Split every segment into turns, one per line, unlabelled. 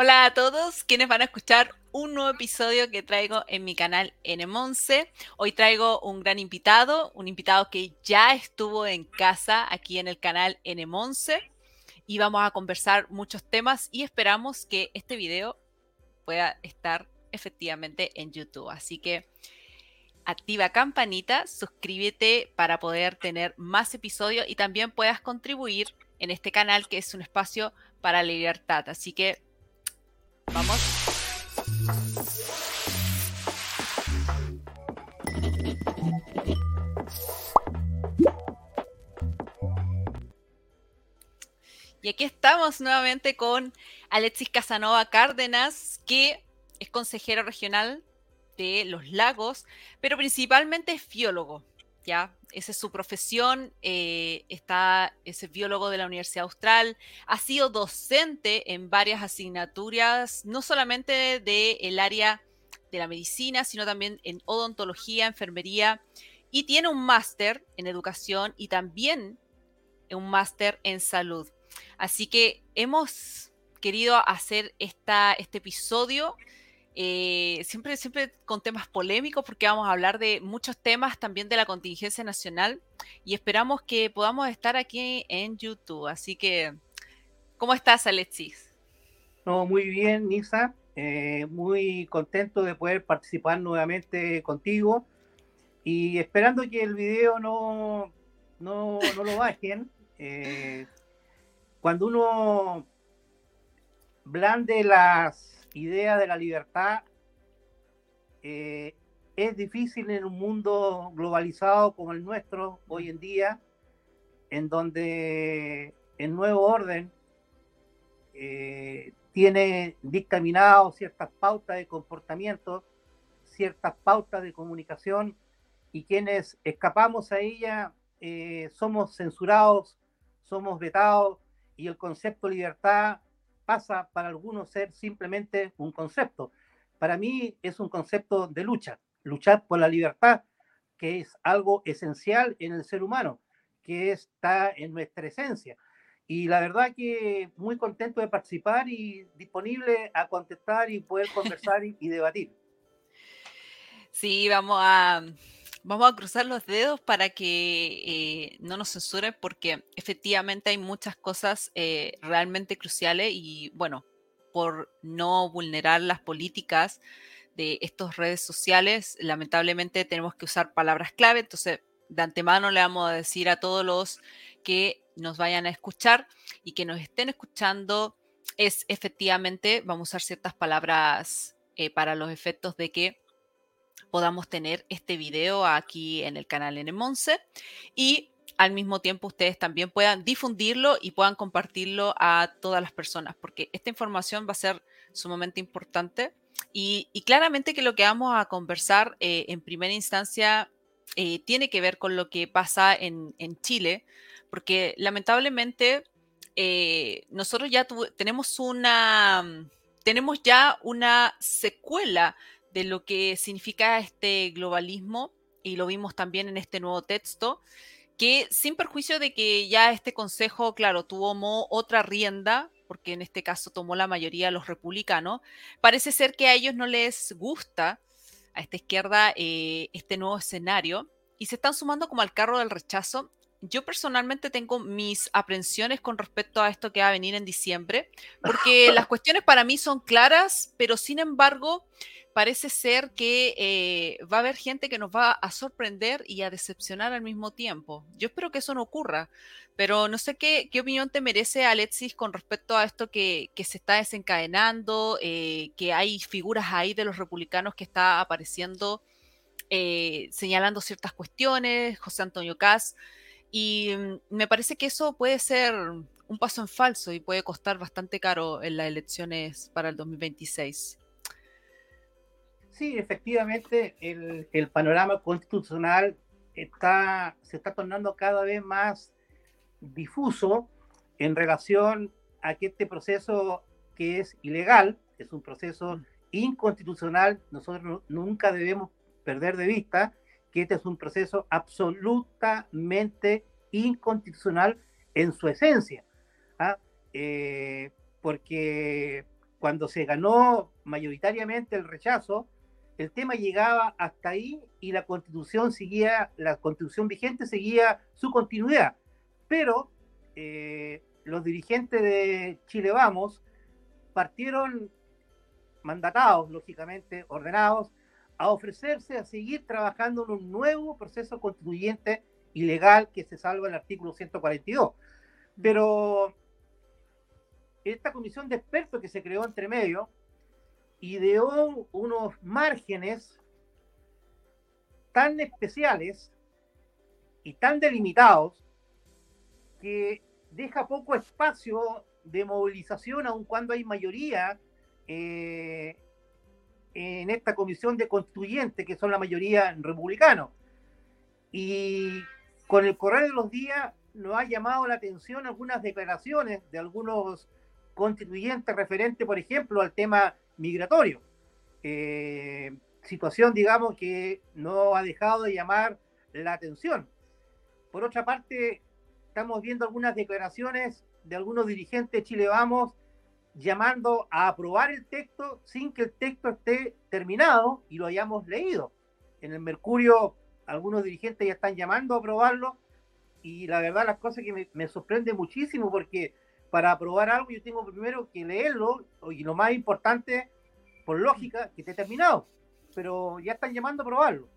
Hola a todos quienes van a escuchar un nuevo episodio que traigo en mi canal N11. Hoy traigo un gran invitado, un invitado que ya estuvo en casa aquí en el canal N11 y vamos a conversar muchos temas y esperamos que este video pueda estar efectivamente en YouTube. Así que activa campanita, suscríbete para poder tener más episodios y también puedas contribuir en este canal que es un espacio para la libertad. Así que. Y aquí estamos nuevamente con Alexis Casanova Cárdenas, que es consejero regional de los lagos, pero principalmente es biólogo, ¿ya? Esa es su profesión, eh, está, es biólogo de la Universidad Austral, ha sido docente en varias asignaturas, no solamente del área de la medicina, sino también en odontología, enfermería, y tiene un máster en educación y también un máster en salud. Así que hemos querido hacer esta, este episodio eh, siempre, siempre con temas polémicos porque vamos a hablar de muchos temas también de la contingencia nacional y esperamos que podamos estar aquí en YouTube. Así que, ¿cómo estás, Alexis?
No, muy bien, Nisa. Eh, muy contento de poder participar nuevamente contigo y esperando que el video no, no, no lo bajen. Eh, cuando uno blande las idea de la libertad eh, es difícil en un mundo globalizado como el nuestro hoy en día, en donde el nuevo orden eh, tiene dictaminado ciertas pautas de comportamiento, ciertas pautas de comunicación, y quienes escapamos a ella eh, somos censurados, somos vetados, y el concepto libertad pasa para algunos ser simplemente un concepto. Para mí es un concepto de lucha, luchar por la libertad, que es algo esencial en el ser humano, que está en nuestra esencia. Y la verdad que muy contento de participar y disponible a contestar y poder conversar y, y debatir.
Sí, vamos a, Vamos a cruzar los dedos para que eh, no nos censuren porque efectivamente hay muchas cosas eh, realmente cruciales y bueno, por no vulnerar las políticas de estas redes sociales, lamentablemente tenemos que usar palabras clave, entonces de antemano le vamos a decir a todos los que nos vayan a escuchar y que nos estén escuchando, es efectivamente, vamos a usar ciertas palabras eh, para los efectos de que podamos tener este video aquí en el canal en Monse y al mismo tiempo ustedes también puedan difundirlo y puedan compartirlo a todas las personas, porque esta información va a ser sumamente importante. Y, claramente que lo que vamos a conversar eh, en primera instancia eh, tiene que ver con lo que pasa en, Chile, porque lamentablemente eh, nosotros ya tenemos una tenemos ya una secuela de lo que significa este globalismo y lo vimos también en este nuevo texto, que sin perjuicio de que ya este consejo, claro, tuvo otra rienda, porque en este caso tomó la mayoría los republicanos, parece ser que a ellos no les gusta, a esta izquierda, eh, este nuevo escenario y se están sumando como al carro del rechazo. Yo personalmente tengo mis aprensiones con respecto a esto que va a venir en diciembre, porque las cuestiones para mí son claras, pero sin embargo, parece ser que eh, va a haber gente que nos va a sorprender y a decepcionar al mismo tiempo. Yo espero que eso no ocurra, pero no sé qué, opinión te merece, Alexis, con respecto a esto que, se está desencadenando, eh, que hay figuras ahí de los republicanos que está apareciendo eh, señalando ciertas cuestiones, José Antonio Caz, y mm, me parece que eso puede ser un paso en falso y puede costar bastante caro en las elecciones para el 2026.
Sí, efectivamente, el, panorama constitucional está, se está tornando cada vez más difuso en relación a que este proceso que es ilegal, es un proceso mm. inconstitucional, nosotros nunca debemos perder de vista que este es un proceso absolutamente inconstitucional en su esencia, ¿ah? eh, porque cuando se ganó mayoritariamente el rechazo, el tema llegaba hasta ahí y la constitución seguía, la constitución vigente seguía su continuidad. Pero eh, los dirigentes de Chile Vamos partieron mandatados, lógicamente, ordenados, a ofrecerse a seguir trabajando en un nuevo proceso constituyente ilegal que se salva el artículo 142. Pero esta comisión de expertos que se creó entre medio ideó unos márgenes tan especiales y tan delimitados que deja poco espacio de movilización, aun cuando hay mayoría eh, en esta comisión de constituyentes, que son la mayoría republicanos. Y con el correr de los días nos ha llamado la atención algunas declaraciones de algunos constituyentes referentes, por ejemplo, al tema migratorio. Eh, situación, digamos, que no ha dejado de llamar la atención. Por otra parte, estamos viendo algunas declaraciones de algunos dirigentes Chile Vamos llamando a aprobar el texto sin que el texto esté terminado y lo hayamos leído. En el Mercurio, algunos dirigentes ya están llamando a aprobarlo y la verdad las cosas que me, me sorprende muchísimo porque para aprobar algo yo tengo primero que leerlo y lo más importante, por lógica, que esté terminado. Pero ya están llamando a aprobarlo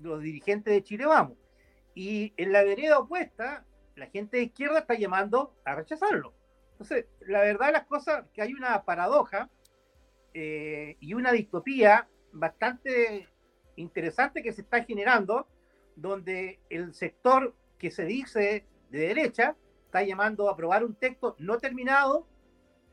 los dirigentes de Chile Vamos. Y en la vereda opuesta, la gente de izquierda está llamando a rechazarlo. Entonces, la verdad las cosas que hay una paradoja eh, y una distopía bastante interesante que se está generando, donde el sector que se dice de derecha está llamando a aprobar un texto no terminado,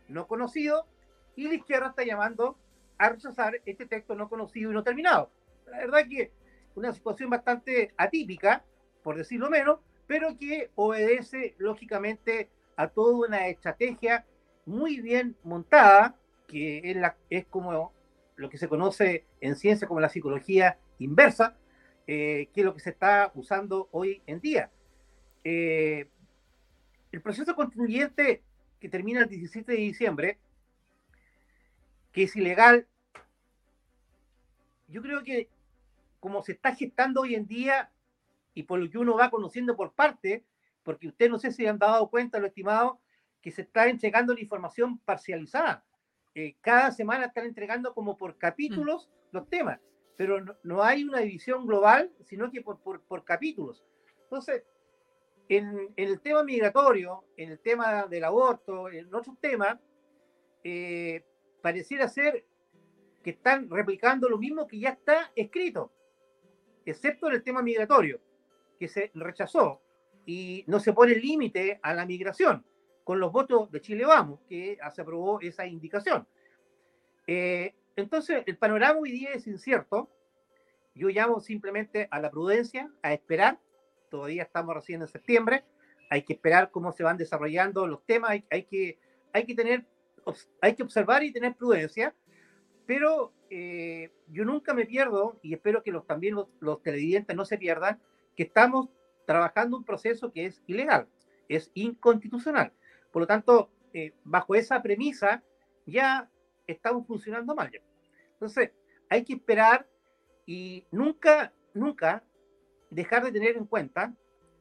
no conocido, y la izquierda está llamando a rechazar este texto no conocido y no terminado. La verdad que una situación bastante atípica, por decirlo menos, pero que obedece lógicamente a toda una estrategia muy bien montada, que es, la, es como lo que se conoce en ciencia como la psicología inversa, eh, que es lo que se está usando hoy en día. Eh, el proceso constituyente que termina el 17 de diciembre, que es ilegal, yo creo que como se está gestando hoy en día y por lo que uno va conociendo por parte, porque usted no sé si han dado cuenta, lo estimado, que se está entregando la información parcializada. Eh, cada semana están entregando como por capítulos mm. los temas, pero no, hay una división global, sino que por, por, por capítulos. Entonces, en, el tema migratorio, en el tema del aborto, en otros temas, eh, pareciera ser que están replicando lo mismo que ya está escrito, excepto en el tema migratorio, que se rechazó y no se pone límite a la migración con los votos de Chile Vamos, que se aprobó esa indicación. Eh, entonces, el panorama hoy día es incierto. Yo llamo simplemente a la prudencia, a esperar todavía estamos recién en septiembre, hay que esperar cómo se van desarrollando los temas, hay, que, hay, que, tener, hay que observar y tener prudencia, pero eh, yo nunca me pierdo, y espero que los, también los, televidentes no se pierdan, que estamos trabajando un proceso que es ilegal, es inconstitucional. Por lo tanto, eh, bajo esa premisa, ya estamos funcionando mal. Entonces, hay que esperar y nunca, nunca dejar de tener en cuenta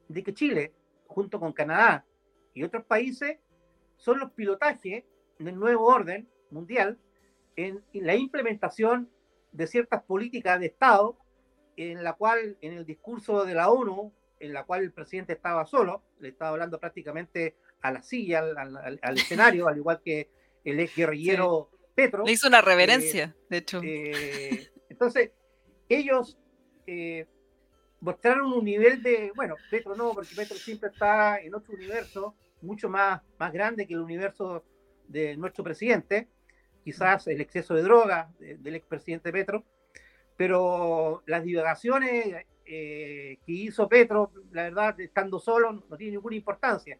de que Chile, junto con Canadá y otros países, son los pilotajes del nuevo orden mundial en, la implementación de ciertas políticas de Estado, en la cual, en el discurso de la ONU, en la cual el presidente estaba solo, le estaba hablando prácticamente a la silla, al, escenario, al igual que el ex guerrillero Petro.
Le hizo una reverencia, eh, de hecho.
Eh, entonces, ellos eh, mostraron un nivel de, bueno, Petro no, porque Petro siempre está en otro universo, mucho más, más grande que el universo de nuestro presidente, quizás el exceso de droga del expresidente Petro, pero las divagaciones eh, que hizo Petro, la verdad, estando solo, no tiene ninguna importancia.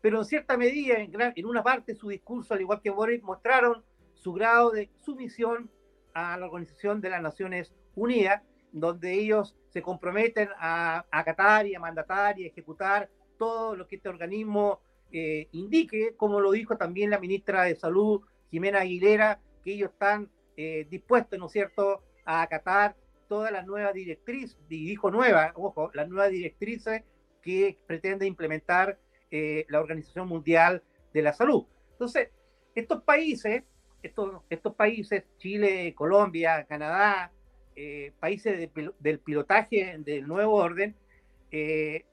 Pero en cierta medida, en, en una parte de su discurso, al igual que Boris, mostraron su grado de sumisión a la Organización de las Naciones Unidas, donde ellos se comprometen a, acatar y a mandatar y a ejecutar todo lo que este organismo eh, indique, como lo dijo también la ministra de Salud Jimena Aguilera que ellos están dispuestos, ¿no es cierto?, a acatar todas las nuevas directrices, y dijo nueva, ojo, las nuevas directrices que pretende implementar la Organización Mundial de la Salud. Entonces, estos países, estos países, Chile, Colombia, Canadá, eh, países del pilotaje del nuevo orden, eh,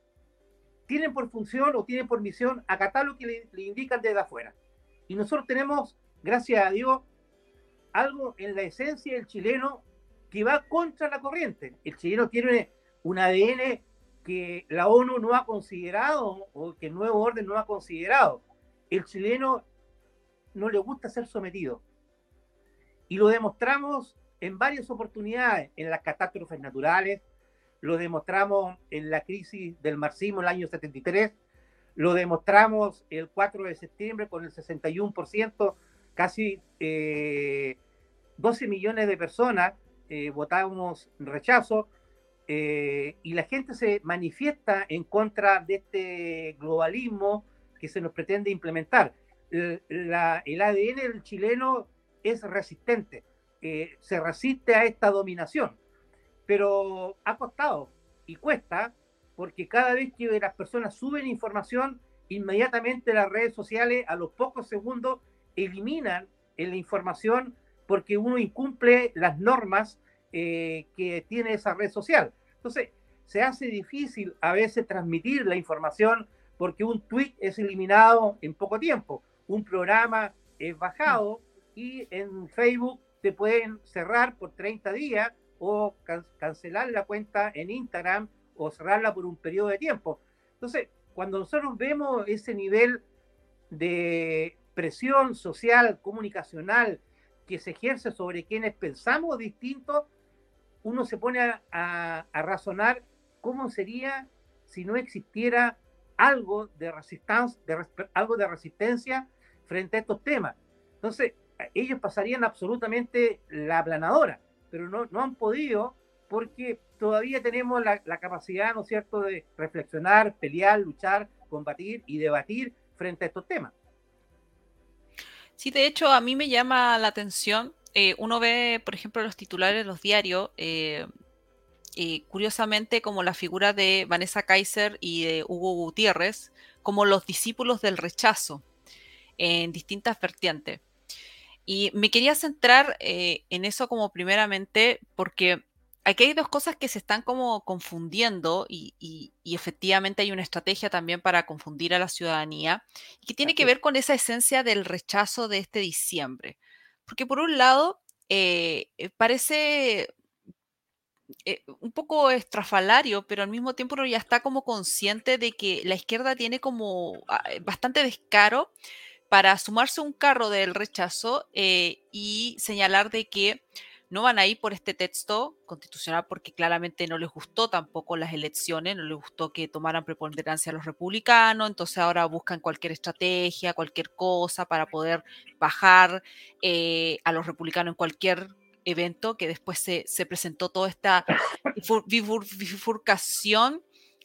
tienen por función o tienen por misión acatar lo que le, indican desde afuera. Y nosotros tenemos, gracias a Dios, algo en la esencia del chileno que va contra la corriente. El chileno tiene un ADN que la ONU no ha considerado o que el nuevo orden no ha considerado. El chileno no le gusta ser sometido. Y lo demostramos en varias oportunidades, en las catástrofes naturales, lo demostramos en la crisis del marxismo en el año 73, lo demostramos el 4 de septiembre con el 61%, casi 12 eh, millones de personas eh, votamos rechazo eh, y la gente se manifiesta en contra de este globalismo que se nos pretende implementar. el ADN del chileno es resistente eh, se resiste a esta dominación. Pero ha costado y cuesta porque cada vez que las personas suben información, inmediatamente las redes sociales a los pocos segundos eliminan la información porque uno incumple las normas eh, que tiene esa red social. Entonces, se hace difícil a veces transmitir la información porque un tweet es eliminado en poco tiempo, un programa es bajado y en Facebook te pueden cerrar por 30 días o cancelar la cuenta en Instagram o cerrarla por un periodo de tiempo. Entonces, cuando nosotros vemos ese nivel de presión social, comunicacional, que se ejerce sobre quienes pensamos distinto, uno se pone a, razonar cómo sería si no existiera algo de, algo de resistencia frente a estos temas. Entonces, ellos pasarían absolutamente la aplanadora, pero no, han podido porque todavía tenemos la, capacidad, ¿no es cierto?, de reflexionar, pelear, luchar, combatir y debatir frente a estos temas.
Sí, de hecho, a mí me llama la atención. Eh, uno ve, por ejemplo, los titulares de los diarios, eh, curiosamente, como la figura de Vanessa Kaiser y de Hugo Gutiérrez, como los discípulos del rechazo en distintas vertientes. Y me quería centrar eh, en eso como primeramente porque aquí hay dos cosas que se están como confundiendo y, efectivamente hay una estrategia también para confundir a la ciudadanía y que tiene que ver con esa esencia del rechazo de este diciembre. Porque por un lado, eh, eh, parece un poco estrafalario, pero al mismo tiempo uno ya está como consciente de que la izquierda tiene como ah, bastante descaro para sumarse un carro del rechazo eh, y señalar de que no van a ir por este texto constitucional porque claramente no les gustó tampoco las elecciones, no les gustó que tomaran preponderancia a los republicanos, entonces ahora buscan cualquier estrategia, cualquier cosa para poder bajar eh, a los republicanos en cualquier evento que después se, se presentó toda esta bifurcación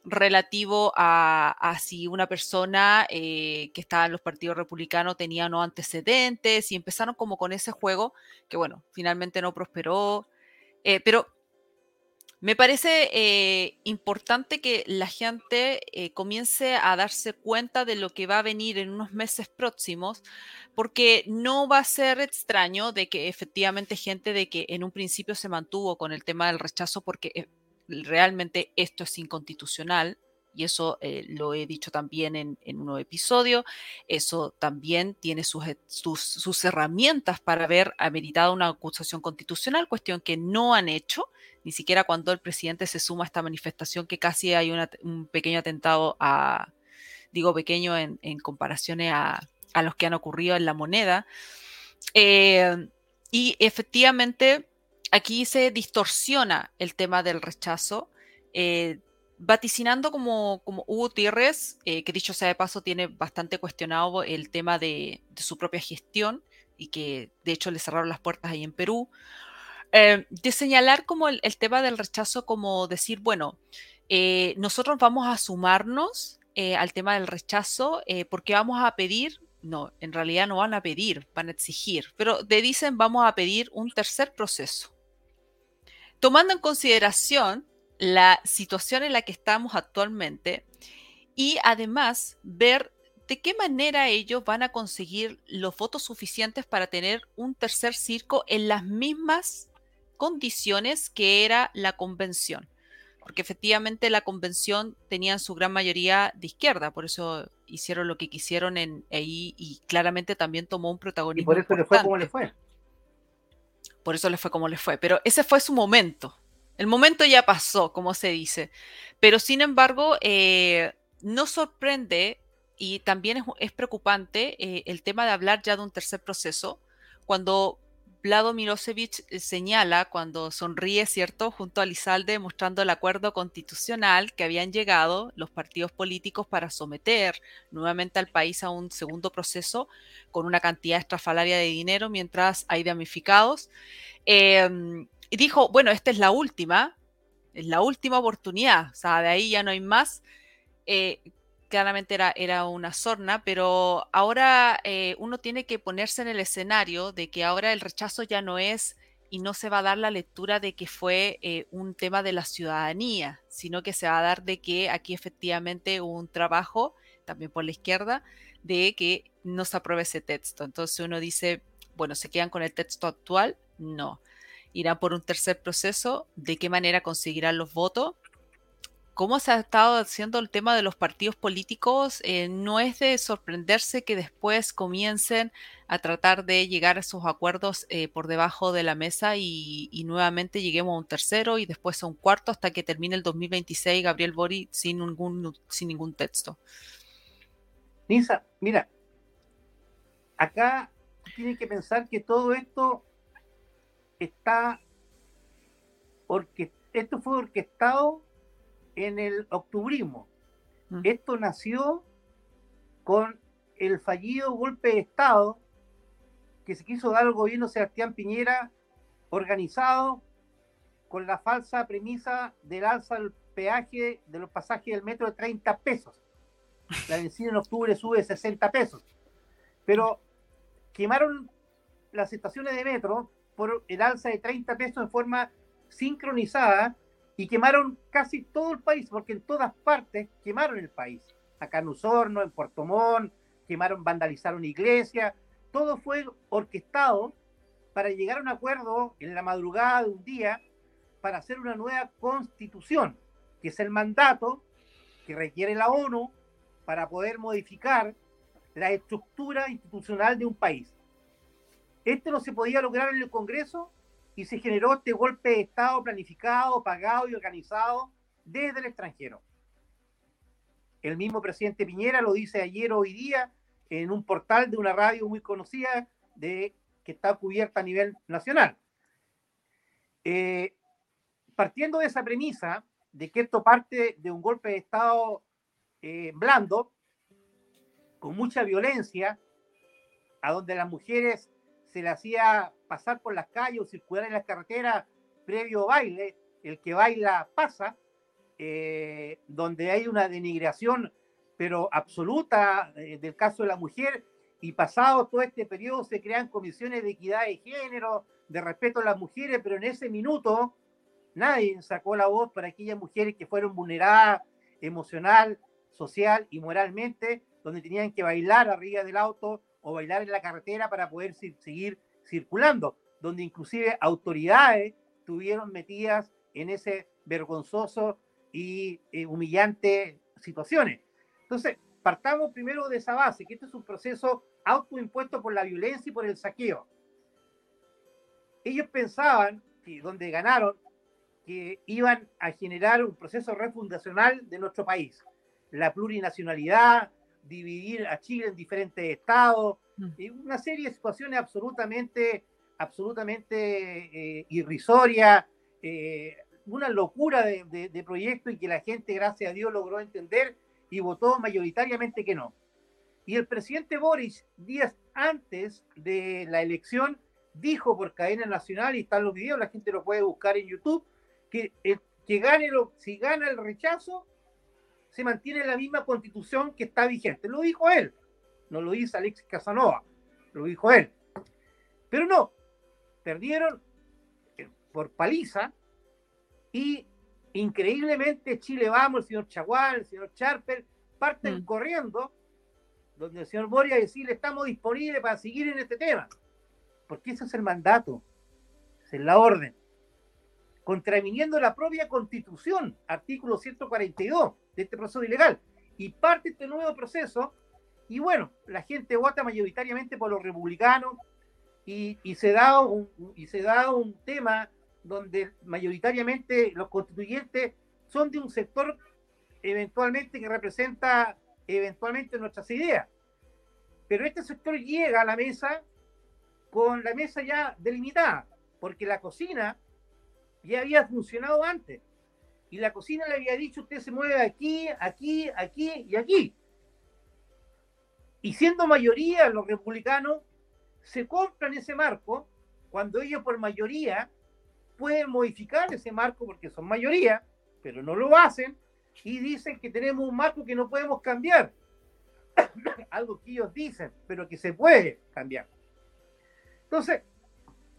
relativo a, si una persona eh, que estaba en los partidos republicanos tenía no antecedentes y empezaron como con ese juego que bueno, finalmente no prosperó. Eh, pero me parece eh, importante que la gente comience a darse cuenta de lo que va a venir en unos meses próximos, porque no va a ser extraño de que efectivamente gente de que en un principio se mantuvo con el tema del rechazo porque realmente esto es inconstitucional y eso eh, lo he dicho también en, un nuevo episodio, eso también tiene sus, sus, herramientas para haber ameritado una acusación constitucional, cuestión que no han hecho, ni siquiera cuando el presidente se suma a esta manifestación que casi hay un pequeño atentado a, digo pequeño en, en comparaciones a, los que han ocurrido en la moneda. Eh, y efectivamente aquí se distorsiona el tema del rechazo, eh, vaticinando como, Hugo Gutiérrez, eh, que dicho sea de paso tiene bastante cuestionado el tema de, su propia gestión y que de hecho le cerraron las puertas ahí en Perú, eh, de señalar como el, tema del rechazo como decir, bueno, nosotros vamos a sumarnos al tema del rechazo porque vamos a pedir no, en realidad no van a pedir, van a exigir, pero te dicen vamos a pedir un tercer proceso. Tomando en consideración la situación en la que estamos actualmente y además ver de qué manera ellos van a conseguir los votos suficientes para tener un tercer circo en las mismas condiciones que era la convención. Porque efectivamente la convención tenía en su gran mayoría de izquierda, por eso hicieron lo que quisieron en ahí y claramente también tomó un protagonismo.
Y por eso le fue como le fue.
Por eso le fue como le fue. Pero ese fue su momento. El momento ya pasó, como se dice. Pero sin embargo, eh, no sorprende y también es, preocupante eh, el tema de hablar ya de un tercer proceso, cuando Vlado Milosevic eh, señala, cuando sonríe, ¿cierto?, junto a Lizalde, mostrando el acuerdo constitucional que habían llegado los partidos políticos para someter nuevamente al país a un segundo proceso con una cantidad estrafalaria de dinero mientras hay damnificados. Em, y dijo, bueno, esta es la última, es la última oportunidad, o sea, de ahí ya no hay más. Eh, claramente era, era una sorna, pero ahora eh, uno tiene que ponerse en el escenario de que ahora el rechazo ya no es y no se va a dar la lectura de que fue eh, un tema de la ciudadanía, sino que se va a dar de que aquí efectivamente hubo un trabajo, también por la izquierda, de que no se apruebe ese texto. Entonces uno dice, bueno, ¿se quedan con el texto actual? No. Irán por un tercer proceso. ¿De qué manera conseguirán los votos? Cómo se ha estado haciendo el tema de los partidos políticos, eh, no es de sorprenderse que después comiencen a tratar de llegar a esos acuerdos eh, por debajo de la mesa y, nuevamente lleguemos a un tercero y después a un cuarto hasta que termine el 2026 Gabriel Bori sin ningún, sin ningún texto.
Nisa, mira, acá tiene que pensar que todo esto está porque esto fue orquestado en el octubrismo. Mm. Esto nació con el fallido golpe de Estado que se quiso dar al gobierno Sebastián Piñera, organizado con la falsa premisa del alza del peaje de los pasajes del metro de 30 pesos. La benzina en octubre sube 60 pesos. Pero quemaron las estaciones de metro por el alza de 30 pesos en forma sincronizada y quemaron casi todo el país, porque en todas partes quemaron el país. Acá en Usorno, en Puerto Montt, quemaron, vandalizaron iglesias, todo fue orquestado para llegar a un acuerdo en la madrugada de un día para hacer una nueva constitución, que es el mandato que requiere la ONU para poder modificar la estructura institucional de un país. Este no se podía lograr en el Congreso y se generó este golpe de Estado planificado, pagado y organizado desde el extranjero. El mismo presidente Piñera lo dice ayer hoy día en un portal de una radio muy conocida de, que está cubierta a nivel nacional. Eh, partiendo de esa premisa de que esto parte de un golpe de Estado eh, blando, con mucha violencia, a donde las mujeres se le hacía pasar por las calles o circular en las carreteras previo baile, el que baila pasa, eh, donde hay una denigración, pero absoluta eh, del caso de la mujer, y pasado todo este periodo se crean comisiones de equidad de género, de respeto a las mujeres, pero en ese minuto nadie sacó la voz para aquellas mujeres que fueron vulneradas emocional, social y moralmente, donde tenían que bailar arriba del auto o bailar en la carretera para poder seguir circulando, donde inclusive autoridades estuvieron metidas en ese vergonzoso y eh, humillante situaciones. Entonces, partamos primero de esa base, que este es un proceso autoimpuesto por la violencia y por el saqueo. Ellos pensaban, que donde ganaron, que iban a generar un proceso refundacional de nuestro país. La plurinacionalidad, dividir a Chile en diferentes estados. Y una serie de situaciones absolutamente, absolutamente eh, irrisoria, eh, una locura de, de, proyecto y que la gente, gracias a Dios, logró entender y votó mayoritariamente que no. Y el presidente Boris, días antes de la elección, dijo por cadena nacional, y están los videos, la gente lo puede buscar en YouTube, que, que gane lo, si gana el rechazo, se mantiene la misma constitución que está vigente. Lo dijo él. No lo dice Alexis Casanova, lo dijo él. Pero no, perdieron eh, por paliza y increíblemente Chile Vamos, el señor Chaguán, el señor Charper, parten mm. corriendo donde el señor Boria decirle estamos disponibles para seguir en este tema. Porque ese es el mandato, es la orden. Contraviniendo la propia constitución, artículo 142 de este proceso ilegal. Y parte este nuevo proceso, y bueno, la gente vota mayoritariamente por los republicanos, y, se da un, y se da un tema donde mayoritariamente los constituyentes son de un sector eventualmente que representa eventualmente nuestras ideas. Pero este sector llega a la mesa con la mesa ya delimitada, porque la cocina ya había funcionado antes. Y la cocina le había dicho, usted se mueve aquí, aquí, aquí y aquí. Y siendo mayoría los republicanos, se compran ese marco cuando ellos por mayoría pueden modificar ese marco porque son mayoría, pero no lo hacen y dicen que tenemos un marco que no podemos cambiar. Algo que ellos dicen, pero que se puede cambiar. Entonces,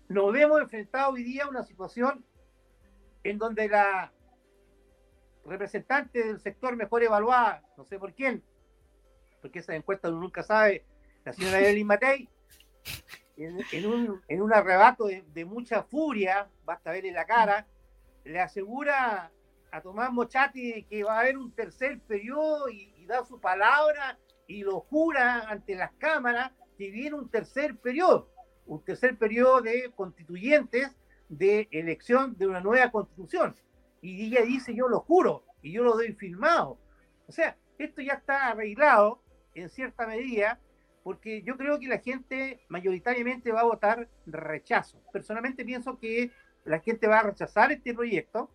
nos vemos enfrentados hoy día a una situación en donde la representante del sector mejor evaluada, no sé por quién, porque esa encuesta uno nunca sabe, la señora Evelyn Matei, en, un, en un arrebato de, mucha furia, basta verle la cara, le asegura a Tomás Mochati que va a haber un tercer periodo y, da su palabra y lo jura ante las cámaras que viene un tercer periodo, un tercer periodo de constituyentes de elección de una nueva constitución. Y ella dice, yo lo juro, y yo lo doy firmado. O sea, esto ya está arreglado en cierta medida porque yo creo que la gente mayoritariamente va a votar rechazo. Personalmente pienso que la gente va a rechazar este proyecto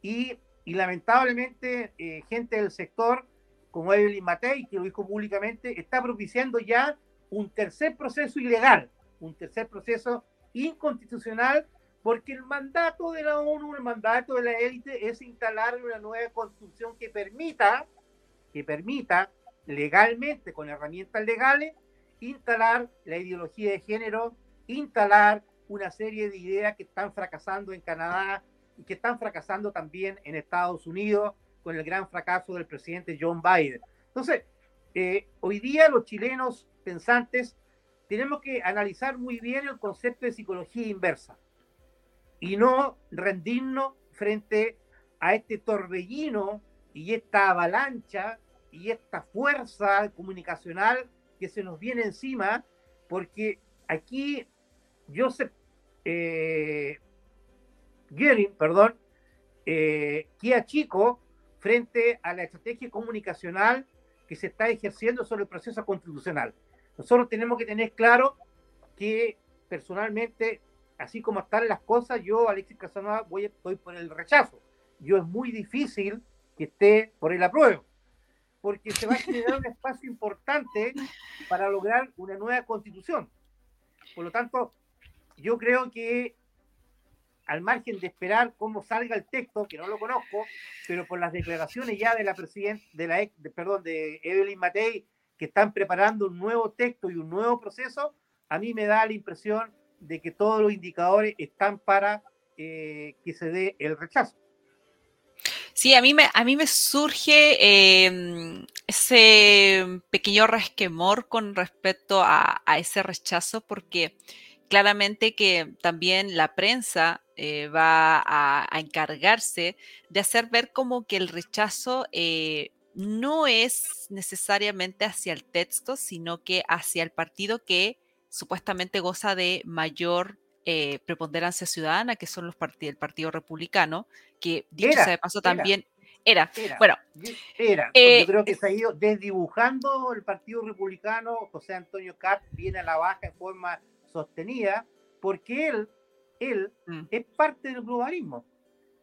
y, lamentablemente eh, gente del sector como Evelyn Matei, que lo dijo públicamente, está propiciando ya un tercer proceso ilegal, un tercer proceso inconstitucional, porque el mandato de la ONU, el mandato de la élite es instalar una nueva constitución que permita, que permita legalmente, con herramientas legales, instalar la ideología de género, instalar una serie de ideas que están fracasando en Canadá y que están fracasando también en Estados Unidos con el gran fracaso del presidente John Biden. Entonces, eh, hoy día los chilenos pensantes tenemos que analizar muy bien el concepto de psicología inversa y no rendirnos frente a este torbellino y esta avalancha y esta fuerza comunicacional que se nos viene encima, porque aquí Joseph eh, perdón, eh, chico frente a la estrategia comunicacional que se está ejerciendo sobre el proceso constitucional. Nosotros tenemos que tener claro que personalmente, así como están las cosas, yo, Alexis Casanova, voy, estoy por el rechazo. Yo es muy difícil que esté por el apruebo porque se va a generar un espacio importante para lograr una nueva constitución. Por lo tanto, yo creo que al margen de esperar cómo salga el texto, que no lo conozco, pero por las declaraciones ya de la presidenta, de la perdón, de Evelyn Matei, que están preparando un nuevo texto y un nuevo proceso, a mí me da la impresión de que todos los indicadores están para eh, que se dé el rechazo.
Sí, a mí me, a mí me surge em, ese pequeño resquemor con respecto a, ese rechazo, porque claramente que también la prensa eh, va a, encargarse de hacer ver como que el rechazo eh, no es necesariamente hacia el texto, sino que hacia el partido que supuestamente goza de mayor eh, preponderancia ciudadana, que son los partidos, el Partido Republicano, que dicho sea de paso también era. Bueno,
era. Eh, yo creo que se ha ido desdibujando el Partido Republicano. José Antonio Cast viene a la baja en forma sostenida, porque él, él mm. es parte del globalismo.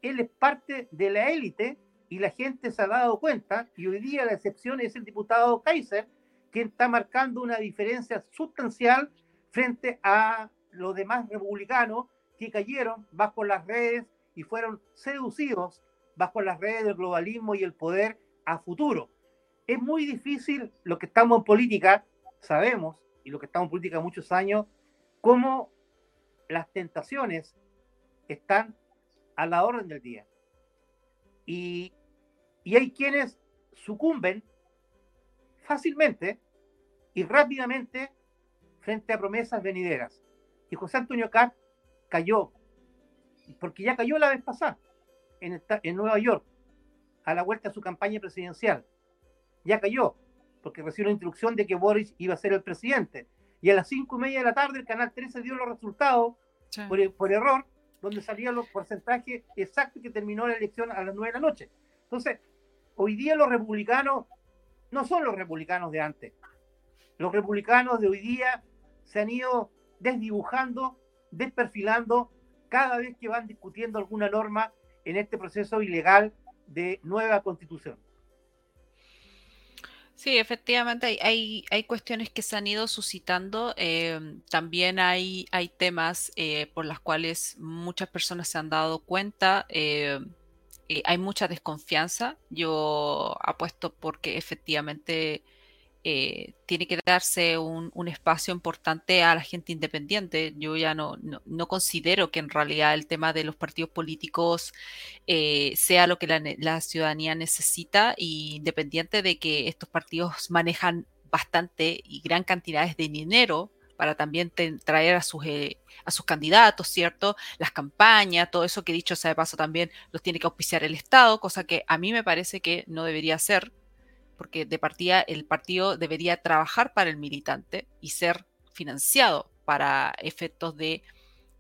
Él es parte de la élite y la gente se ha dado cuenta. Y hoy día la excepción es el diputado Kaiser, que está marcando una diferencia sustancial frente a los demás republicanos que cayeron bajo las redes y fueron seducidos bajo las redes del globalismo y el poder a futuro. Es muy difícil lo que estamos en política, sabemos, y lo que estamos en política muchos años, cómo las tentaciones están a la orden del día. Y, y hay quienes sucumben fácilmente y rápidamente frente a promesas venideras. Y José Antonio Caz cayó, porque ya cayó la vez pasada en, en Nueva York, a la vuelta de su campaña presidencial. Ya cayó, porque recibió la instrucción de que Boris iba a ser el presidente. Y a las cinco y media de la tarde el Canal 13 dio los resultados por, por, error, donde salían los porcentajes exactos que terminó la elección a las nueve de la noche. Entonces, hoy día los republicanos no son los republicanos de antes. Los republicanos de hoy día se han ido desdibujando, desperfilando cada vez que van discutiendo alguna norma en este proceso ilegal de nueva constitución.
Sí, efectivamente hay, hay, cuestiones que se han ido suscitando. Em, también hay, hay temas eh, por las cuales muchas personas se han dado cuenta. Em, eh, hay mucha desconfianza. Yo apuesto porque efectivamente eh, tiene que darse un, espacio importante a la gente independiente. Yo ya no, no, considero que en realidad el tema de los partidos políticos eh, sea lo que la, ciudadanía necesita, independiente de que estos partidos manejan bastante y gran cantidades de dinero para también traer a sus, eh, a sus candidatos, ¿cierto? Las campañas, todo eso que dicho sea de paso también los tiene que auspiciar el Estado, cosa que a mí me parece que no debería ser porque de partida el partido debería trabajar para el militante y ser financiado para efectos de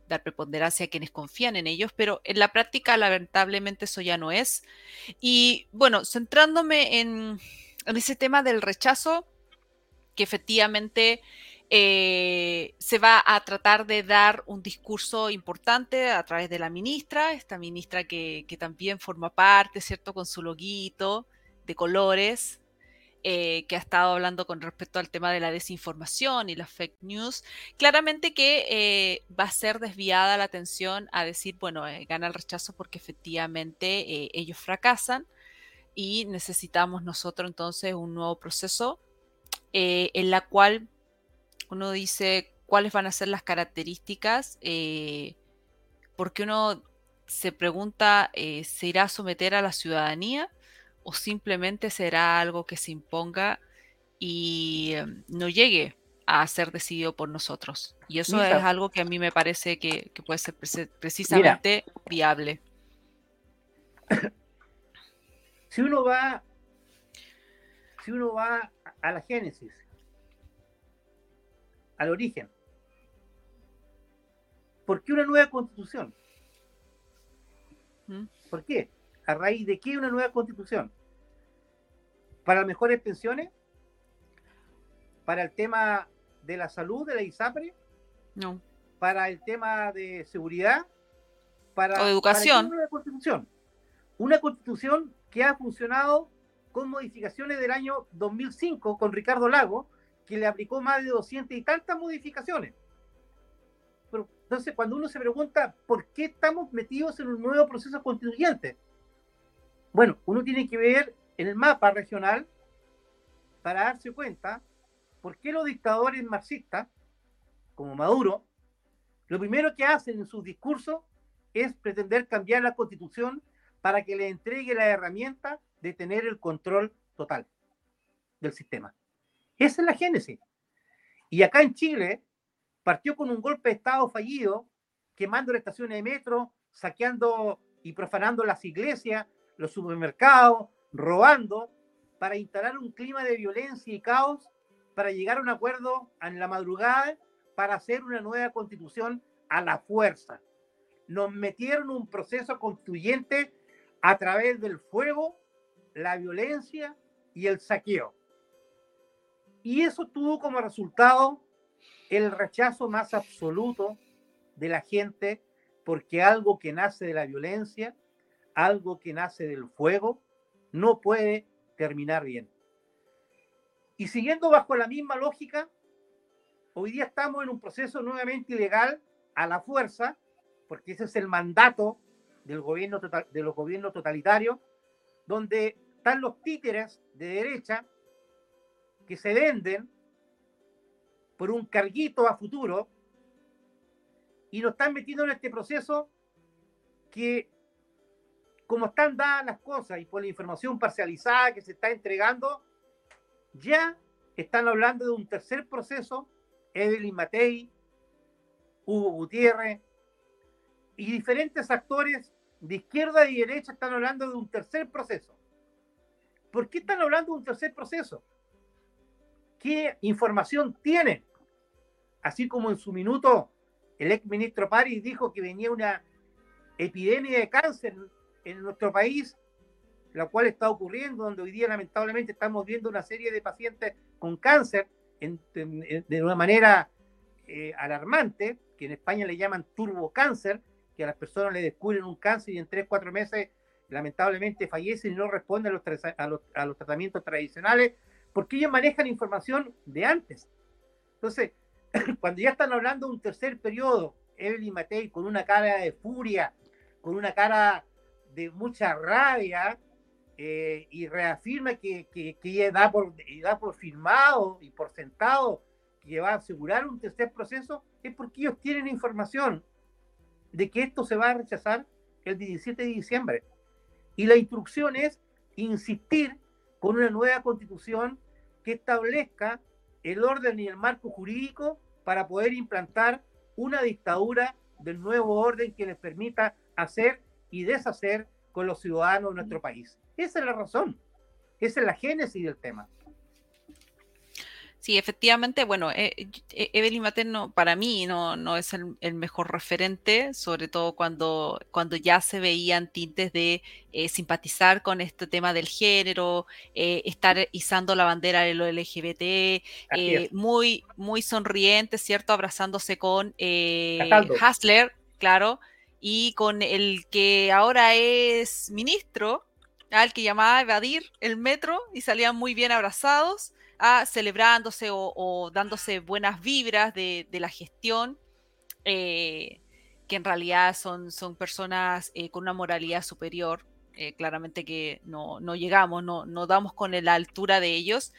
dar preponderancia a quienes confían en ellos, pero en la práctica lamentablemente eso ya no es. Y bueno, centrándome en, ese tema del rechazo, que efectivamente eh, se va a tratar de dar un discurso importante a través de la ministra, esta ministra que, que también forma parte, ¿cierto? Con su loguito de colores, eh, que ha estado hablando con respecto al tema de la desinformación y las fake news, claramente que eh, va a ser desviada la atención a decir, bueno, eh, gana el rechazo porque efectivamente ellos fracasan y necesitamos nosotros entonces un nuevo proceso en la cual uno dice cuáles van a ser las características, porque uno se pregunta, ¿se irá a someter a la ciudadanía? O simplemente será algo que se imponga y em, no llegue a ser decidido por nosotros. Y eso es algo que a mí me parece que, puede ser precisamente viable.
Si uno va, si uno va a la génesis, al origen, ¿por qué una nueva constitución? ¿Mm? ¿Por qué? ¿A raíz de qué una nueva constitución? ¿Para mejores pensiones? ¿Para el tema de la salud de la ISAPRE?
No.
¿Para el tema de seguridad? Para,
o educación.
una constitución. Una constitución que ha funcionado con modificaciones del año 2005 con Ricardo Lago, que le aplicó más de 200 y tantas modificaciones. Pero, entonces, cuando uno se pregunta por qué estamos metidos en un nuevo proceso constituyente, bueno, uno tiene que ver el mapa regional para darse cuenta por qué los dictadores marxistas, como Maduro, lo primero que hacen en sus discursos es pretender cambiar la constitución para que le entregue la herramienta de tener el control total del sistema. Esa es la génesis. Y acá en Chile partió con un golpe de Estado fallido, quemando las estaciones de metro, saqueando y profanando las iglesias, los supermercados, robando para instalar un clima de violencia y caos, para llegar a un acuerdo en la madrugada para hacer una nueva constitución a la fuerza. Nos metieron un proceso constituyente a través del fuego, la violencia y el saqueo. Y eso tuvo como resultado el rechazo más absoluto de la gente porque algo que nace de la violencia, algo que nace del fuego, no puede terminar bien. Y siguiendo bajo la misma lógica, hoy día estamos en un proceso nuevamente ilegal a la fuerza, porque ese es el mandato del gobierno de los gobiernos totalitarios, donde están los títeres de derecha que se venden por un carguito a futuro y nos están metiendo en este proceso que, como están dadas las cosas y por la información parcializada que se está entregando, ya están hablando de un tercer proceso, Evelyn Matei, Hugo Gutiérrez y diferentes actores de izquierda y derecha están hablando de un tercer proceso. ¿Por qué están hablando de un tercer proceso? ¿Qué información tienen? Así como en su minuto el ex ministro París dijo que venía una epidemia de cáncer en nuestro país, la cual está ocurriendo, donde hoy día lamentablemente estamos viendo una serie de pacientes con cáncer de una manera eh, alarmante, que en España le llaman turbocáncer, que a las personas le descubren un cáncer y en tres, cuatro meses lamentablemente fallecen y no responden a los, a los tratamientos tradicionales, porque ellos manejan información de antes. Entonces, cuando ya están hablando de un tercer periodo, Evelyn Matei con una cara de furia, con una cara de mucha rabia, eh, y reafirma que, que, ella da por, da por firmado y por sentado que va a asegurar un tercer proceso, es porque ellos tienen información de que esto se va a rechazar el 17 de diciembre. Y la instrucción es insistir con una nueva constitución que establezca el orden y el marco jurídico para poder implantar una dictadura del nuevo orden que les permita hacer y deshacer con los ciudadanos de nuestro país. Esa es la razón. Esa es la génesis del tema.
Sí, efectivamente, bueno, eh, eh, Evelyn Materno para mí no, no es el, mejor referente, sobre todo cuando, cuando ya se veían tintes de eh, simpatizar con este tema del género, estar izando la bandera de lo LGBT, muy, muy sonriente, ¿cierto? Abrazándose con Hasler, claro, y con el que ahora es ministro, al que llamaba a evadir el metro y salían muy bien abrazados, a, celebrándose o, dándose buenas vibras de, la gestión, eh, que en realidad son, son personas eh, con una moralidad superior. Eh, claramente que no, llegamos, no, no, damos con la altura de ellos.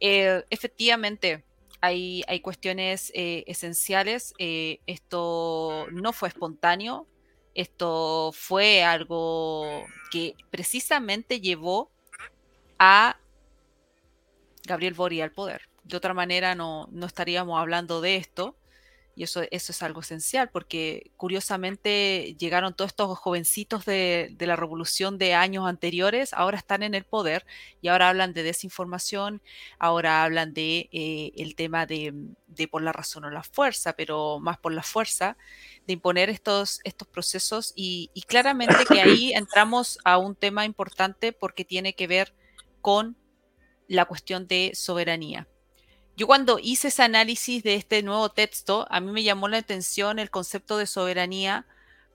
efectivamente, hay, hay cuestiones esenciales. esto no fue espontáneo, esto fue algo que precisamente llevó a Gabriel Bori al poder. De otra manera no, no estaríamos hablando de esto. Y eso, eso es algo esencial, porque curiosamente llegaron todos estos jovencitos de, la revolución de años anteriores, ahora están en el poder y ahora hablan de desinformación, ahora hablan de eh, el tema de, por la razón o la fuerza, pero más por la fuerza, de imponer estos, estos procesos y, y claramente que ahí entramos a un tema importante porque tiene que ver con la cuestión de soberanía. Yo cuando hice ese análisis de este nuevo texto, a mí me llamó la atención el concepto de soberanía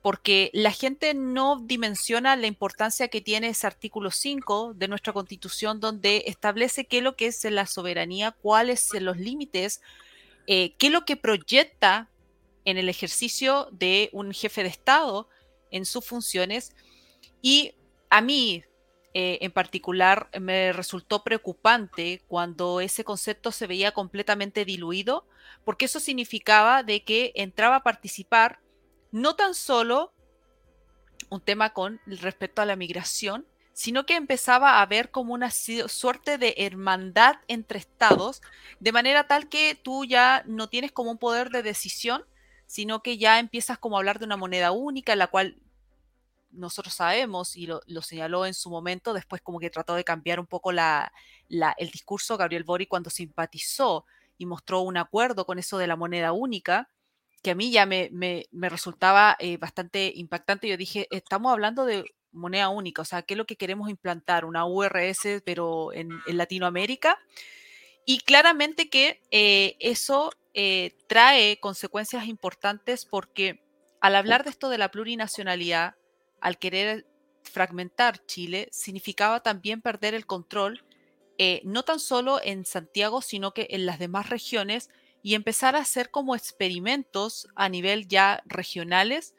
porque la gente no dimensiona la importancia que tiene ese artículo 5 de nuestra constitución donde establece qué es lo que es la soberanía, cuáles son los límites, eh, qué es lo que proyecta en el ejercicio de un jefe de Estado en sus funciones. Y a mí, eh, en particular me resultó preocupante cuando ese concepto se veía completamente diluido, porque eso significaba de que entraba a participar no tan solo un tema con respecto a la migración, sino que empezaba a ver como una suerte de hermandad entre estados, de manera tal que tú ya no tienes como un poder de decisión, sino que ya empiezas como a hablar de una moneda única, en la cual nosotros sabemos, y lo, señaló en su momento, después como que trató de cambiar un poco la, el discurso Gabriel Bori cuando simpatizó y mostró un acuerdo con eso de la moneda única, que a mí ya me, resultaba eh, bastante impactante. Yo dije, estamos hablando de moneda única, o sea, ¿qué es lo que queremos implantar? Una URS, pero en, Latinoamérica. Y claramente que eh, eso eh, trae consecuencias importantes porque al hablar de esto de la plurinacionalidad, al querer fragmentar Chile, significaba también perder el control, eh, no tan solo en Santiago, sino que en las demás regiones, y empezar a hacer como experimentos a nivel ya regionales,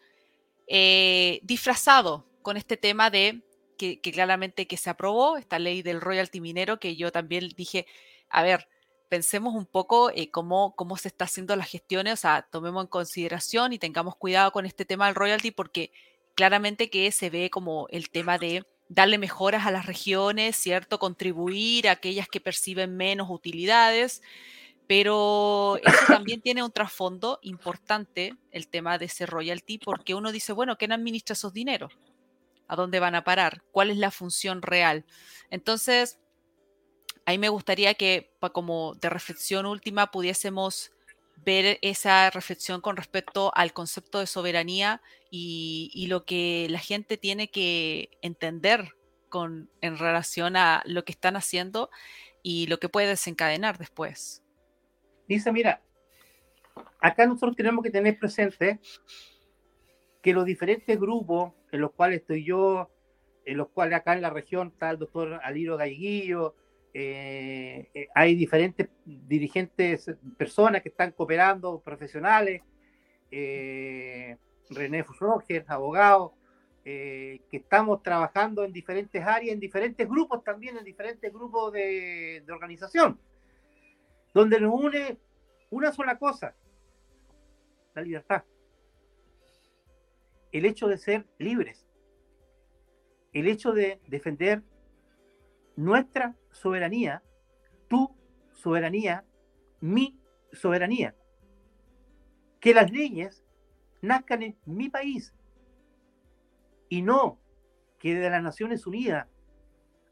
eh, disfrazado con este tema de que, claramente que se aprobó, esta ley del royalty minero, que yo también dije, a ver, pensemos un poco eh, cómo, cómo se está haciendo las gestiones, o sea, tomemos en consideración y tengamos cuidado con este tema del royalty porque claramente que se ve como el tema de darle mejoras a las regiones, ¿cierto? Contribuir a aquellas que perciben menos utilidades, pero eso también tiene un trasfondo importante, el tema de ese royalty, porque uno dice, bueno, ¿quién administra esos dineros? ¿A dónde van a parar? ¿Cuál es la función real? Entonces, ahí me gustaría que, como de reflexión última, pudiésemos ver esa reflexión con respecto al concepto de soberanía y, lo que la gente tiene que entender con, en relación a lo que están haciendo y lo que puede desencadenar después.
Dice, mira, acá nosotros tenemos que tener presente que los diferentes grupos en los cuales estoy yo, en los cuales acá en la región está el doctor Aliro Gaiguillo, eh, eh, hay diferentes dirigentes, personas que están cooperando, profesionales, eh, René Fusroger, abogado, que estamos trabajando en diferentes áreas, en diferentes grupos también, en diferentes grupos de, de organización, donde nos une una sola cosa, la libertad, el hecho de ser libres, el hecho de defender nuestra soberanía, tu soberanía, mi soberanía. Que las leyes nazcan en mi país y no que de las Naciones Unidas,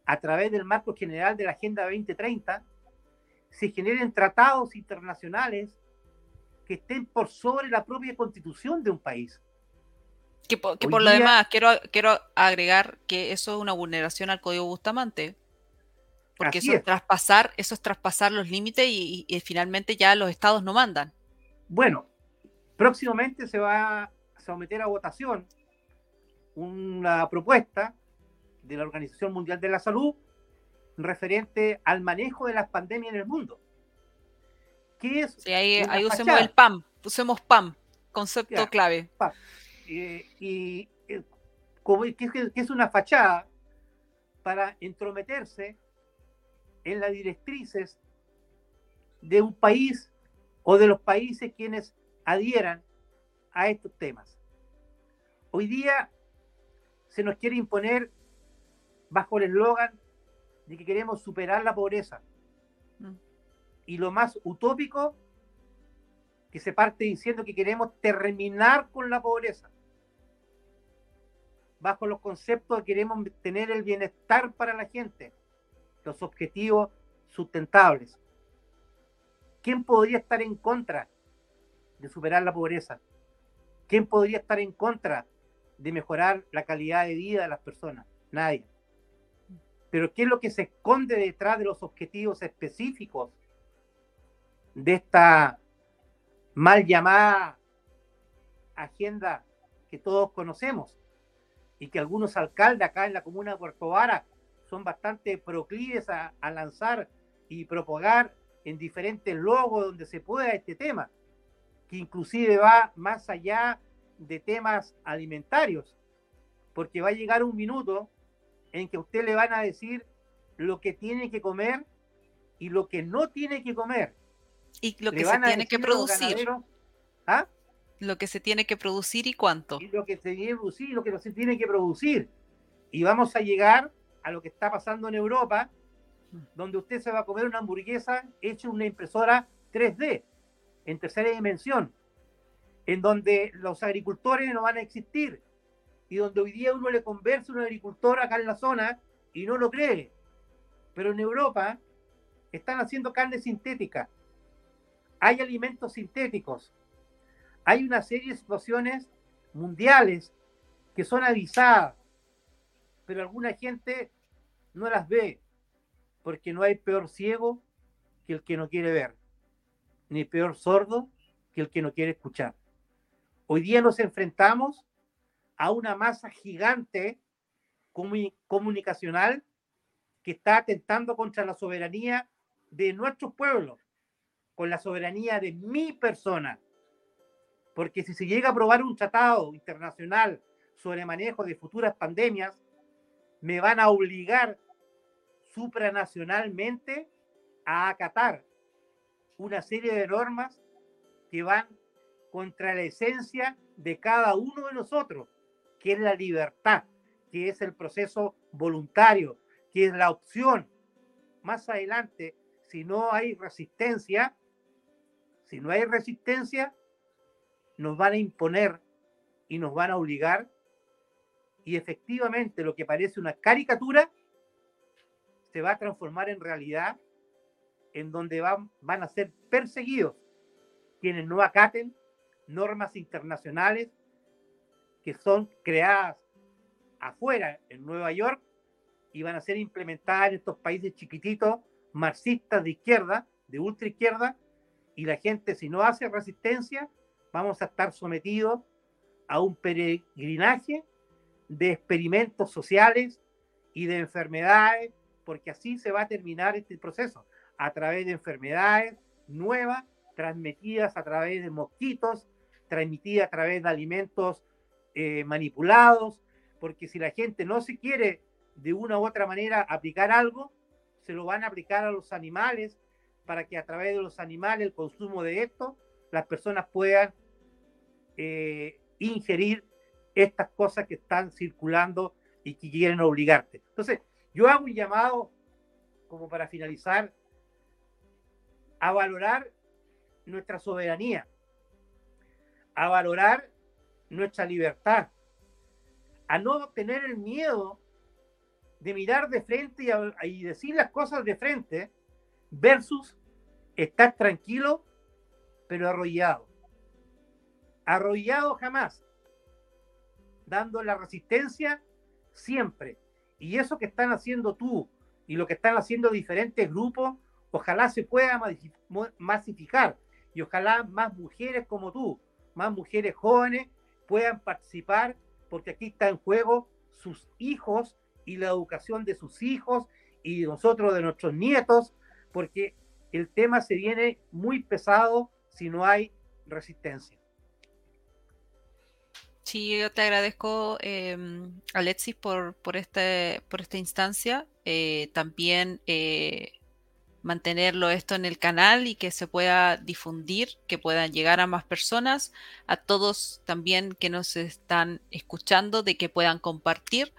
a través del marco general de la Agenda 2030, se generen tratados internacionales que estén por sobre la propia constitución de un país.
Que por, lo demás, quiero, quiero agregar que eso es una vulneración al Código Bustamante. Porque eso es. traspasar, eso es traspasar los límites y, finalmente ya los estados no mandan.
Bueno, próximamente se va a someter a votación una propuesta de la Organización Mundial de la Salud referente al manejo de las pandemias en el mundo.
¿Qué es? Sí, ahí, usemos el PAM, usemos PAM, concepto clave.
y eh, ¿qué es una fachada para entrometerse en las directrices de un país o de los países quienes adhieran a estos temas. Hoy día se nos quiere imponer bajo el eslogan de que queremos superar la pobreza. Mm. Y lo más utópico, que se parte diciendo que queremos terminar con la pobreza. Bajo los conceptos de que queremos tener el bienestar para la gente los objetivos sustentables. ¿Quién podría estar en contra de superar la pobreza? ¿Quién podría estar en contra de mejorar la calidad de vida de las personas? Nadie. Pero ¿qué es lo que se esconde detrás de los objetivos específicos de esta mal llamada agenda que todos conocemos y que algunos alcaldes acá en la comuna de Puerto Vara son bastante proclives a, lanzar y propagar en diferentes logos donde se pueda este tema, que inclusive va más allá de temas alimentarios, porque va a llegar un minuto en que a usted le van a decir lo que tiene que comer y lo que no tiene que comer.
Y lo que se tiene que producir. ¿ah? Lo que se tiene que producir y cuánto.
Y lo que se tiene que producir y lo que no se tiene que producir. Y vamos a llegar a lo que está pasando en Europa, donde usted se va a comer una hamburguesa hecha en una impresora 3D, en tercera dimensión, en donde los agricultores no van a existir, y donde hoy día uno le conversa a un agricultor acá en la zona y no lo cree. Pero en Europa están haciendo carne sintética, hay alimentos sintéticos, hay una serie de situaciones mundiales que son avisadas, pero alguna gente no las ve, porque no hay peor ciego que el que no quiere ver, ni peor sordo que el que no quiere escuchar. Hoy día nos enfrentamos a una masa gigante comunicacional que está atentando contra la soberanía de nuestros pueblos, con la soberanía de mi persona. Porque si se llega a aprobar un tratado internacional sobre manejo de futuras pandemias, me van a obligar supranacionalmente a acatar una serie de normas que van contra la esencia de cada uno de nosotros, que es la libertad, que es el proceso voluntario, que es la opción. Más adelante, si no hay resistencia, si no hay resistencia, nos van a imponer y nos van a obligar y efectivamente lo que parece una caricatura se va a transformar en realidad en donde van, van a ser perseguidos quienes no acaten normas internacionales que son creadas afuera en Nueva York y van a ser implementadas en estos países chiquititos, marxistas de izquierda, de ultra izquierda, y la gente si no hace resistencia, vamos a estar sometidos a un peregrinaje de experimentos sociales y de enfermedades, porque así se va a terminar este proceso, a través de enfermedades nuevas, transmitidas a través de mosquitos, transmitidas a través de alimentos eh, manipulados, porque si la gente no se quiere de una u otra manera aplicar algo, se lo van a aplicar a los animales para que a través de los animales, el consumo de esto, las personas puedan eh, ingerir estas cosas que están circulando y que quieren obligarte. Entonces, yo hago un llamado, como para finalizar, a valorar nuestra soberanía, a valorar nuestra libertad, a no tener el miedo de mirar de frente y, y decir las cosas de frente versus estar tranquilo pero arrollado. Arrollado jamás dando la resistencia siempre. Y eso que están haciendo tú y lo que están haciendo diferentes grupos, ojalá se pueda masificar y ojalá más mujeres como tú, más mujeres jóvenes puedan participar, porque aquí está en juego sus hijos y la educación de sus hijos y nosotros de nuestros nietos, porque el tema se viene muy pesado si no hay resistencia.
Sí, yo te agradezco, eh, Alexis, por, por, este, por esta instancia. Eh, también eh, mantenerlo esto en el canal y que se pueda difundir, que puedan llegar a más personas, a todos también que nos están escuchando, de que puedan compartir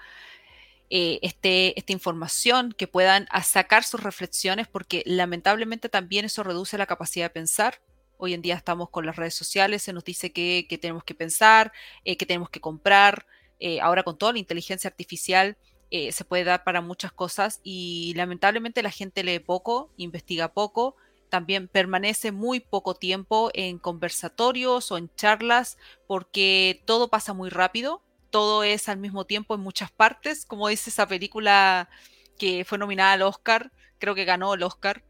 eh, este, esta información, que puedan sacar sus reflexiones, porque lamentablemente también eso reduce la capacidad de pensar Hoy en día estamos con las redes sociales, se nos dice que, tenemos que pensar, eh, que tenemos que comprar. Eh, ahora con toda la inteligencia artificial eh, se puede dar para muchas cosas y lamentablemente la gente lee poco, investiga poco, también permanece muy poco tiempo en conversatorios o en charlas porque todo pasa muy rápido, todo es al mismo tiempo en muchas partes, como dice esa película que fue nominada al Oscar, creo que ganó el Oscar,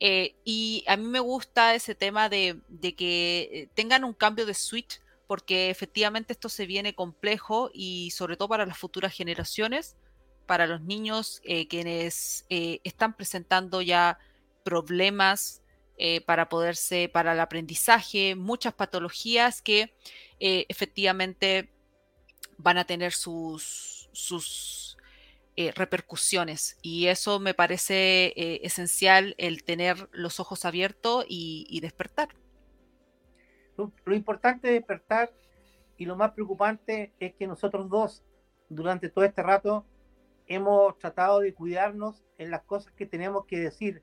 eh, y a mí me gusta ese tema de, que eh, tengan un cambio de switch, porque efectivamente esto se viene complejo y sobre todo para las futuras generaciones, para los niños eh, quienes están presentando ya problemas para poderse, para el aprendizaje, muchas patologías que efectivamente van a tener sus, sus eh, repercusiones. Y eso me parece eh, esencial el tener los ojos abiertos y, despertar.
Lo, importante es despertar y lo más preocupante es que nosotros dos, durante todo este rato, hemos tratado de cuidarnos en las cosas que tenemos que decir.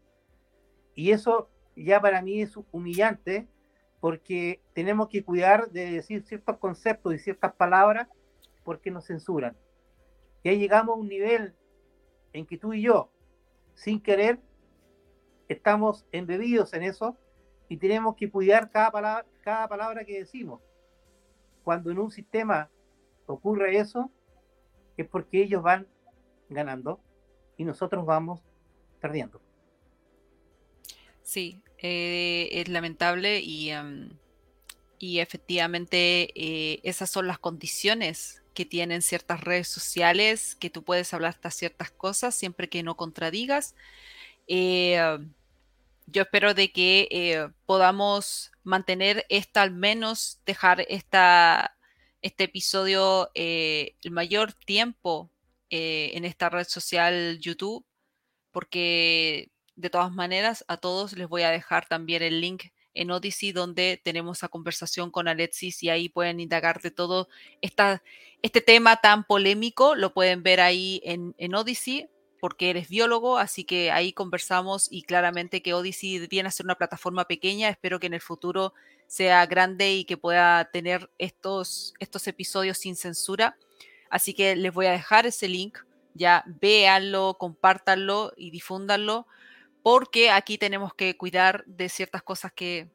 Y eso ya para mí es humillante porque tenemos que cuidar de decir ciertos conceptos y ciertas palabras porque nos censuran. Ya llegamos a un nivel en que tú y yo, sin querer, estamos embebidos en eso y tenemos que cuidar cada palabra, cada palabra que decimos. Cuando en un sistema ocurre eso, es porque ellos van ganando y nosotros vamos perdiendo.
Sí, eh, es lamentable y, y efectivamente eh, esas son las condiciones que tienen ciertas redes sociales, que tú puedes hablar hasta ciertas cosas siempre que no contradigas. Eh, yo espero de que eh, podamos mantener esta, al menos dejar esta, este episodio eh, el mayor tiempo en esta red social YouTube, porque de todas maneras, a todos les voy a dejar también el link en Odyssey donde tenemos esa conversación con Alexis y ahí pueden indagar de todo este tema tan polémico. Lo pueden ver ahí en, en Odyssey porque eres biólogo, así que ahí conversamos y claramente que Odyssey viene a ser una plataforma pequeña. Espero que en el futuro sea grande y que pueda tener estos, estos episodios sin censura. Así que les voy a dejar ese link. Ya véanlo, compártanlo y difúndanlo, porque aquí tenemos que cuidar de ciertas cosas que,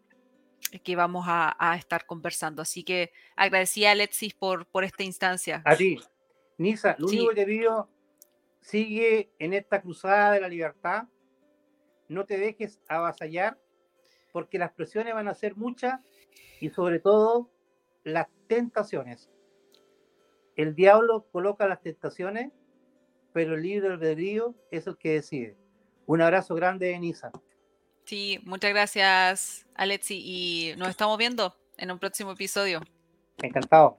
que vamos a, estar conversando. Así que agradecía a Alexis por, por esta instancia.
A ti. Nisa, lo único que te pido Sigue en esta cruzada de la libertad. No te dejes avasallar porque las presiones van a ser muchas y sobre todo las tentaciones. El diablo coloca las tentaciones, pero el libre albedrío es el que decide. Un abrazo grande, Nisa.
Sí, muchas gracias, Alexi, y nos estamos viendo en un próximo episodio.
Encantado.